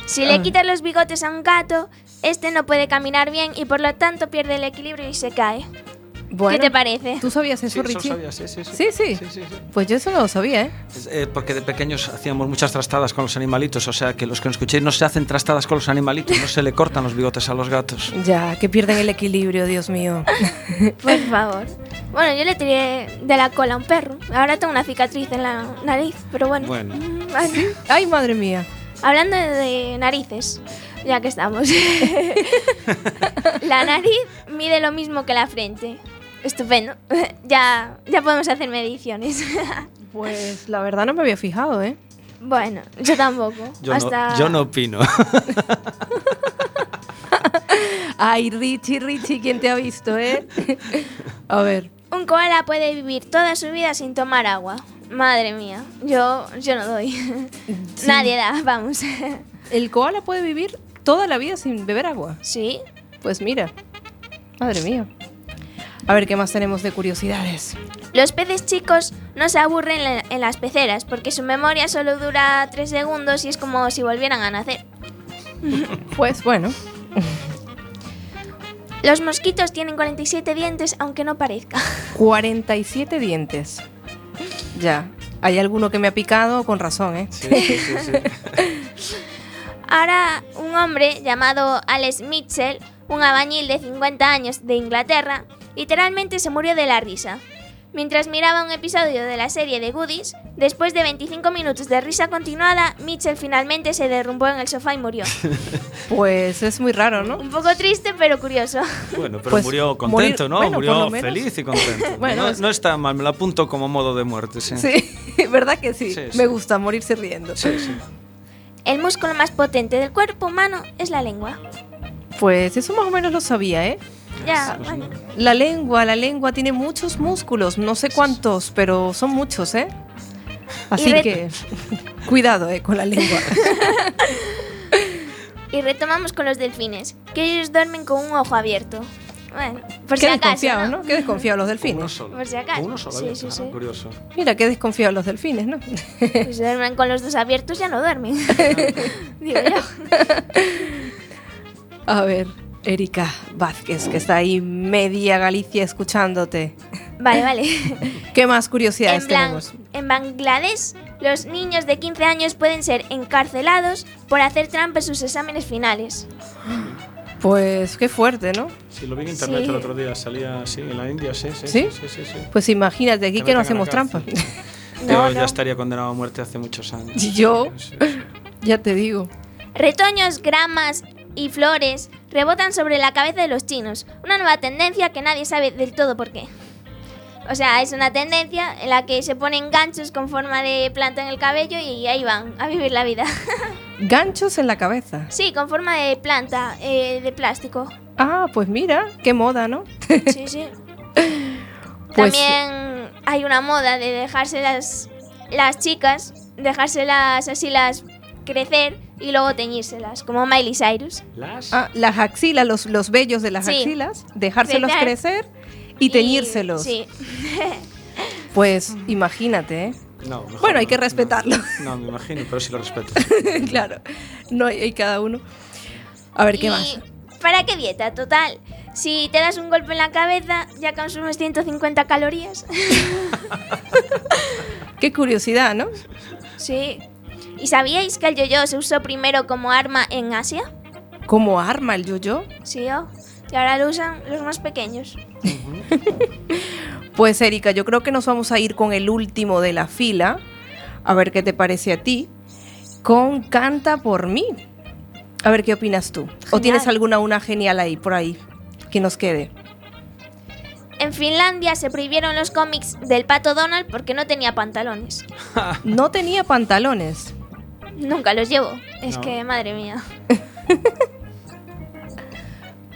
Si Ah. le quitas los bigotes a un gato, este no puede caminar bien y por lo tanto pierde el equilibrio y se cae. Bueno, ¿Qué te parece? ¿Tú sabías eso, Sí, eso Richie? sabía, sí, sí, sí. Sí, sí. sí, sí, sí. Pues yo eso no lo sabía, ¿eh? Eh, porque de pequeños hacíamos muchas trastadas con los animalitos, o sea que los que nos escuchéis no se hacen trastadas con los animalitos, no se le cortan los bigotes a los gatos. Ya, que pierden el equilibrio, Dios mío. Por favor. Bueno, yo le tiré de la cola a un perro. Ahora tengo una cicatriz en la nariz, pero bueno. Bueno. Mm. Ay, madre mía. Hablando de narices, ya que estamos. la nariz mide lo mismo que la frente. Estupendo. Ya, ya podemos hacer mediciones. Pues la verdad no me había fijado, ¿eh? bueno, yo tampoco. Yo, Hasta... no, yo no opino. Ay, Richie, Richie, ¿quién te ha visto, eh? A ver. Un koala puede vivir toda su vida sin tomar agua. Madre mía, yo, yo no doy. Nadie da, vamos. ¿El koala puede vivir toda la vida sin beber agua? ¿Sí? Pues mira. Madre mía. A ver, ¿qué más tenemos de curiosidades? Los peces chicos no se aburren en, las peceras porque su memoria solo dura 3 segundos y es como si volvieran a nacer. Pues bueno. Los mosquitos tienen 47 dientes aunque no parezca. 47 dientes. Ya. Hay alguno que me ha picado con razón, ¿eh? Sí, sí, sí, sí. Ahora un hombre llamado Alex Mitchell, un albañil de 50 años de Inglaterra, literalmente se murió de la risa. Mientras miraba un episodio de la serie de Goodies, después de 25 minutos de risa continuada, Mitchell finalmente se derrumbó en el sofá y murió. Pues es muy raro, ¿no? Un poco triste, pero curioso. Bueno, pero Pues murió contento, morir- ¿no? bueno, murió feliz y contento. Bueno, no, es- no está mal, me lo apunto como modo de muerte, sí. Sí, ¿verdad que sí? Sí, sí. Me gusta morirse riendo. Sí, sí. El músculo más potente del cuerpo humano es la lengua. Pues eso más o menos lo sabía, ¿eh? Ya, bueno. La lengua, la lengua tiene muchos músculos, no sé cuántos, pero son muchos, ¿eh? Así que cuidado, ¿eh? Con la lengua. Y retomamos con los delfines, que ellos duermen con un ojo abierto. Bueno, por si Qué acaso, desconfiados, ¿no? ¿no? Qué desconfiados los Uno delfines. solo. Por si acaso. Uno solo, Sí, había, sí, ah, sí. curioso. Mira, qué desconfiados los delfines, ¿no? Pues si duermen con los dos abiertos ya no duermen. Digo yo. A ver, Erika Vázquez, que está ahí media Galicia escuchándote. Vale, vale. ¿Qué más curiosidades En, tenemos? en Bangladesh, los niños de 15 años pueden ser encarcelados por hacer trampa en sus exámenes finales. Pues qué fuerte, ¿no? Sí, lo vi en internet Sí. el otro día, salía así en la India, sí, sí. ¿Sí? Sí, sí, sí. Pues imagínate, aquí que no hacemos trampa. No, Yo no. ya estaría condenado a muerte hace muchos años. Yo, Sí, sí. ya te digo. Retoños, gramas y flores rebotan sobre la cabeza de los chinos. Una nueva tendencia que nadie sabe del todo por qué. O sea, es una tendencia en la que se ponen ganchos con forma de planta en el cabello y ahí van a vivir la vida. Ganchos en la cabeza. sí, con forma de planta, eh, de plástico. Ah, pues mira, qué moda, ¿no? Sí, sí. Pues- También hay una moda de dejarse las, las chicas, dejárselas así las crecer y luego teñírselas, como Miley Cyrus. Las. Ah, las axilas, los, los vellos de las Sí. axilas, dejárselos Crecer. crecer y teñírselos. Sí. Pues imagínate, ¿eh? No, mejor Bueno, hay no, que no. respetarlo. No, me imagino, pero sí lo respeto. claro, no hay, hay cada uno. A ver, ¿qué ¿Y más? ¿Para qué dieta? Total. Si te das un golpe en la cabeza, ya consumes 150 calorías. Qué curiosidad, ¿no? sí. ¿Y sabíais que el yo-yo se usó primero como arma en Asia? ¿Cómo arma el yo-yo? Sí, oh. Y ahora lo usan los más pequeños. Pues Erika, yo creo que nos vamos a ir con el último de la fila. A ver qué te parece a ti. Con Canta por mí. A ver qué opinas tú. ¿O tienes alguna una genial ahí, por ahí, que nos quede? En Finlandia se prohibieron los cómics del pato Donald porque no tenía pantalones. No tenía pantalones. Nunca los llevo. Es No. que, madre mía.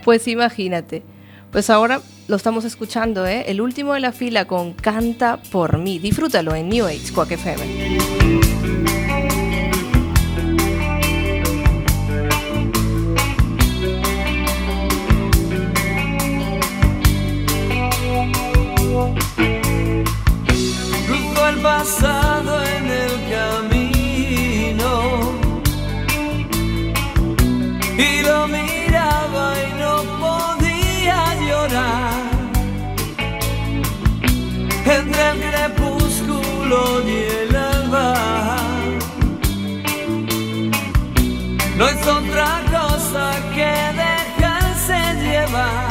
Pues imagínate. Pues ahora lo estamos escuchando, ¿eh? El último de la fila con Canta por mí. Disfrútalo en New Age Quack FM. Cruzo no es otra cosa que dejarse llevar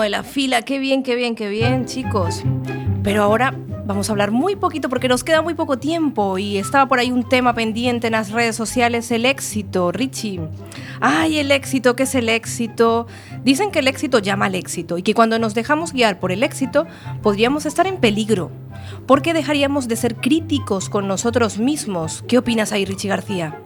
de la fila. Qué bien, qué bien, qué bien, chicos. Pero ahora vamos a hablar muy poquito porque nos queda muy poco tiempo y estaba por ahí un tema pendiente en las redes sociales, el éxito, Richie. Ay, el éxito, ¿qué es el éxito? Dicen que el éxito llama al éxito y que cuando nos dejamos guiar por el éxito podríamos estar en peligro. ¿Por qué dejaríamos de ser críticos con nosotros mismos? ¿Qué opinas ahí, Richie García?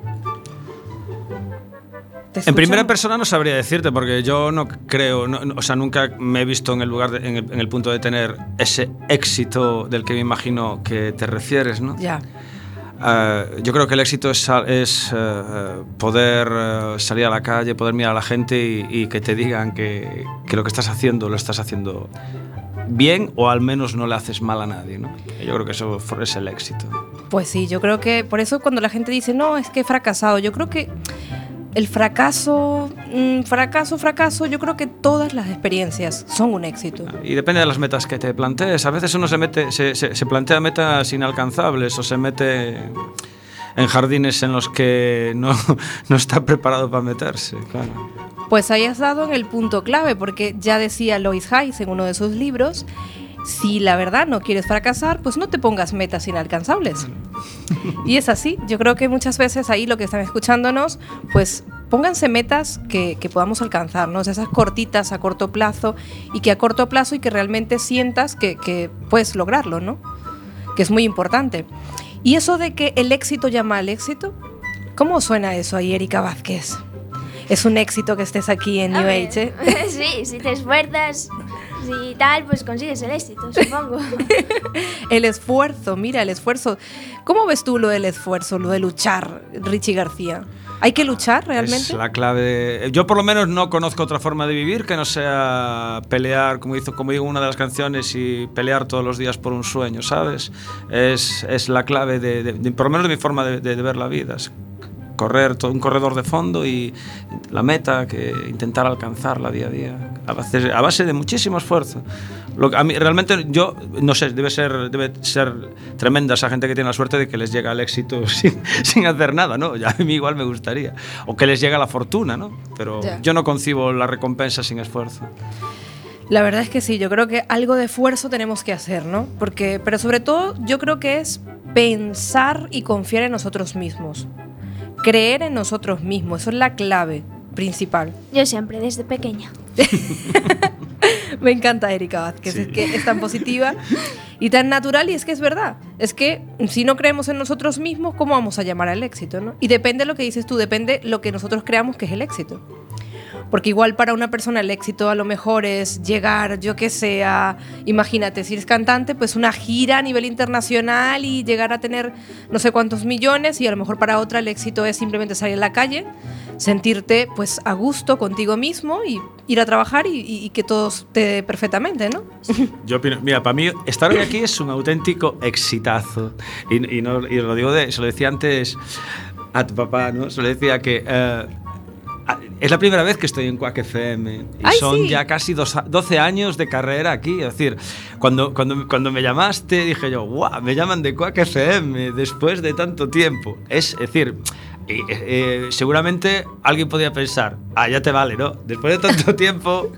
¿Te En primera persona no sabría decirte, porque yo no creo, no- no- o sea, nunca me he visto en el lugar, de- en, el, en el punto de tener ese éxito del que me imagino que te refieres, ¿no? Ya. Eh, yo creo que el éxito es, es eh, poder eh, salir a la calle, poder mirar a la gente y, y que te digan que, que lo que estás haciendo lo estás haciendo bien o al menos no le haces mal a nadie, ¿no? Yo creo que eso es el éxito. Pues sí, yo creo que por eso cuando la gente dice, no, es que he fracasado, yo creo que el fracaso, mm, fracaso, fracaso, yo creo que todas las experiencias son un éxito. Y depende de las metas que te plantees. A veces uno se, mete, se, se- se plantea metas inalcanzables o se mete en jardines en los que no, no está preparado para meterse. Claro. Pues ahí has dado en el punto clave, porque ya decía Lois Hayes en uno de sus libros, si la verdad no quieres fracasar, pues no te pongas metas inalcanzables. Y es así, yo creo que muchas veces ahí lo que están escuchándonos, pues pónganse metas que, que podamos alcanzarnos, esas cortitas a corto plazo y que a corto plazo y que realmente sientas que, que puedes lograrlo, ¿no? Que es muy importante. Y eso de que el éxito llama al éxito, ¿cómo suena eso ahí, Erika Vázquez? Es un éxito que estés aquí en New Age, ¿eh? sí, si te esfuerzas y tal, pues consigues el éxito, supongo. El esfuerzo, mira, el esfuerzo. ¿Cómo ves tú lo del esfuerzo, lo de luchar, Richie García? ¿Hay que luchar realmente? Es la clave. Yo por lo menos no conozco otra forma de vivir que no sea pelear, como hizo, como digo en una de las canciones, y pelear todos los días por un sueño, ¿sabes? Es, es la clave de, de- de- por lo menos de mi forma de, de- de ver la vida. Correr todo un corredor de fondo y la meta que intentar alcanzarla día a día a base, a base de muchísimo esfuerzo. Lo que a mí realmente yo no sé, debe ser debe ser tremenda esa gente que tiene la suerte de que les llega el éxito sin, sin hacer nada, ¿no? Ya a mí igual me gustaría o que les llega la fortuna, ¿no? Pero yo no concibo la recompensa sin esfuerzo. La verdad es que sí, yo creo que algo de esfuerzo tenemos que hacer, ¿no? Porque, pero sobre todo yo creo que es pensar y confiar en nosotros mismos. Creer en nosotros mismos, eso es la clave principal. Yo siempre, desde pequeña. Me encanta Erika Vázquez, Sí. es que es tan positiva y tan natural y es que es verdad. Es que si no creemos en nosotros mismos, ¿cómo vamos a llamar al éxito? ¿no? Y depende de lo que dices tú, depende lo que nosotros creamos que es el éxito. Porque igual para una persona el éxito a lo mejor es llegar, yo que sé, a, imagínate, si eres cantante, pues una gira a nivel internacional y llegar a tener no sé cuántos millones y a lo mejor para otra el éxito es simplemente salir a la calle, sentirte pues a gusto contigo mismo y ir a trabajar y, y- que todo esté perfectamente, ¿no? Yo opino, mira, para mí estar hoy aquí es un auténtico exitazo. Y, no, y lo digo de, se lo decía antes a tu papá, ¿no? Se lo decía que eh, es la primera vez que estoy en Quack FM. Y ¡Ay, son sí! ya casi dos a- 12 años de carrera aquí. Es decir, cuando, cuando, cuando me llamaste dije yo, ¡guau! Me llaman de Quack FM después de tanto tiempo. Es, es decir, eh, eh, seguramente alguien podría pensar, ah, ya te vale, ¿no? Después de tanto tiempo,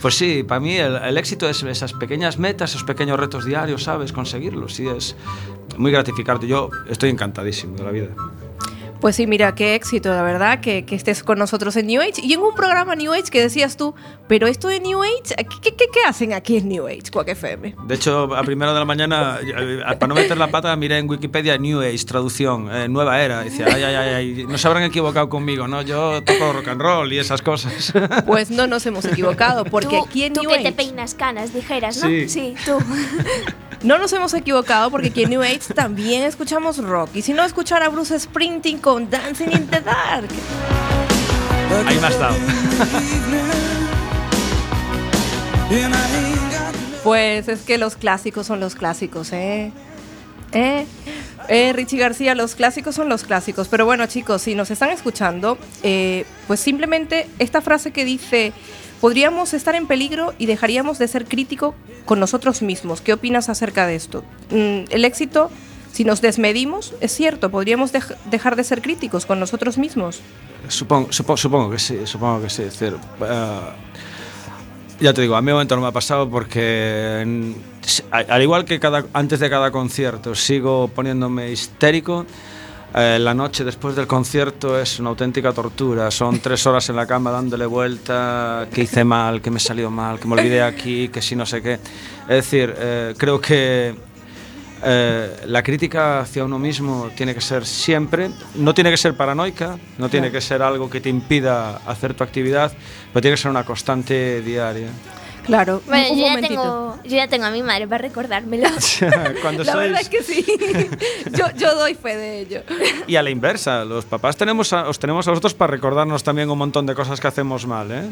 pues sí, para mí el, el éxito es esas pequeñas metas, esos pequeños retos diarios, ¿sabes? Conseguirlos, sí, es muy gratificante. Yo estoy encantadísimo de la vida. Pues sí, mira, qué éxito, la verdad, que, que estés con nosotros en New Age. Y en un programa New Age que decías tú, pero esto de New Age, ¿qué, qué, qué- hacen aquí en New Age, Quack FM? De hecho, a primera de la mañana, eh, para no meter la pata, miré en Wikipedia New Age, traducción, eh, nueva era. Decía, ay, ay, ay, ay, no se habrán equivocado conmigo, ¿no? Yo toco rock and roll y esas cosas. Pues no nos hemos equivocado, porque tú, aquí en tú New que Age... te peinas canas, dijeras, ¿no? Sí. tú. No nos hemos equivocado porque aquí en New Age también escuchamos rock. Y si no, escuchar a Bruce Sprinting con Dancing in the Dark. Ahí me has dado. Pues es que los clásicos son los clásicos, ¿eh? ¿Eh? Eh, Richie García, los clásicos son los clásicos. Pero bueno, chicos, si nos están escuchando, eh, pues simplemente esta frase que dice, podríamos estar en peligro y dejaríamos de ser crítico con nosotros mismos. ¿Qué opinas acerca de esto? Mm, el éxito, si nos desmedimos, es cierto, podríamos dej- dejar de ser críticos con nosotros mismos. Supongo, supo- supongo que sí, supongo que sí. Es decir, eh, ya te digo, a mí de momento no me ha pasado porque a- al igual que cada, antes de cada concierto, sigo poniéndome histérico. eh, la noche después del concierto es una auténtica tortura. Son tres horas en la cama dándole vuelta, que hice mal, que me salió mal, que me olvidé aquí, que si no sé qué. Es decir, eh, creo que eh, la crítica hacia uno mismo tiene que ser siempre, no tiene que ser paranoica, no tiene que ser algo que te impida hacer tu actividad, pero tiene que ser una constante diaria. Claro, Bueno, un yo ya, momentito. tengo, yo ya tengo a mi madre para recordármelo. Cuando La sois- verdad es que sí. yo, yo doy fe de ello. Y a la inversa, los papás tenemos a- os tenemos a vosotros para recordarnos también un montón de cosas que hacemos mal, ¿eh?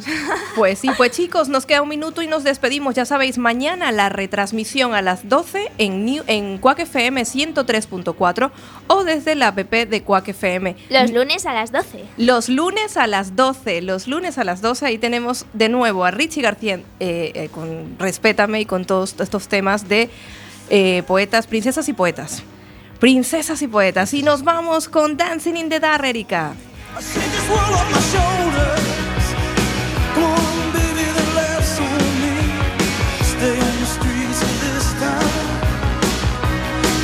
Pues sí, pues chicos, nos queda un minuto y nos despedimos. Ya sabéis, mañana la retransmisión a las 12 en, New- en Quack FM 103.4 o desde la app de Quack FM. Los lunes a las 12. Los lunes a las 12, los lunes a las 12, ahí tenemos de nuevo a Richie García eh, eh, con Respétame y con todos estos temas de eh, poetas, princesas y poetas. Princesas y poetas. Y nos vamos con Dancing in the Dark, Erika.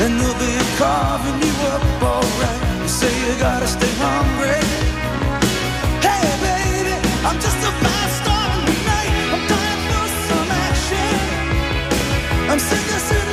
And they'll be carving you up alright. You say you gotta stay hungry. Hey, baby, I'm just a I'm sick of.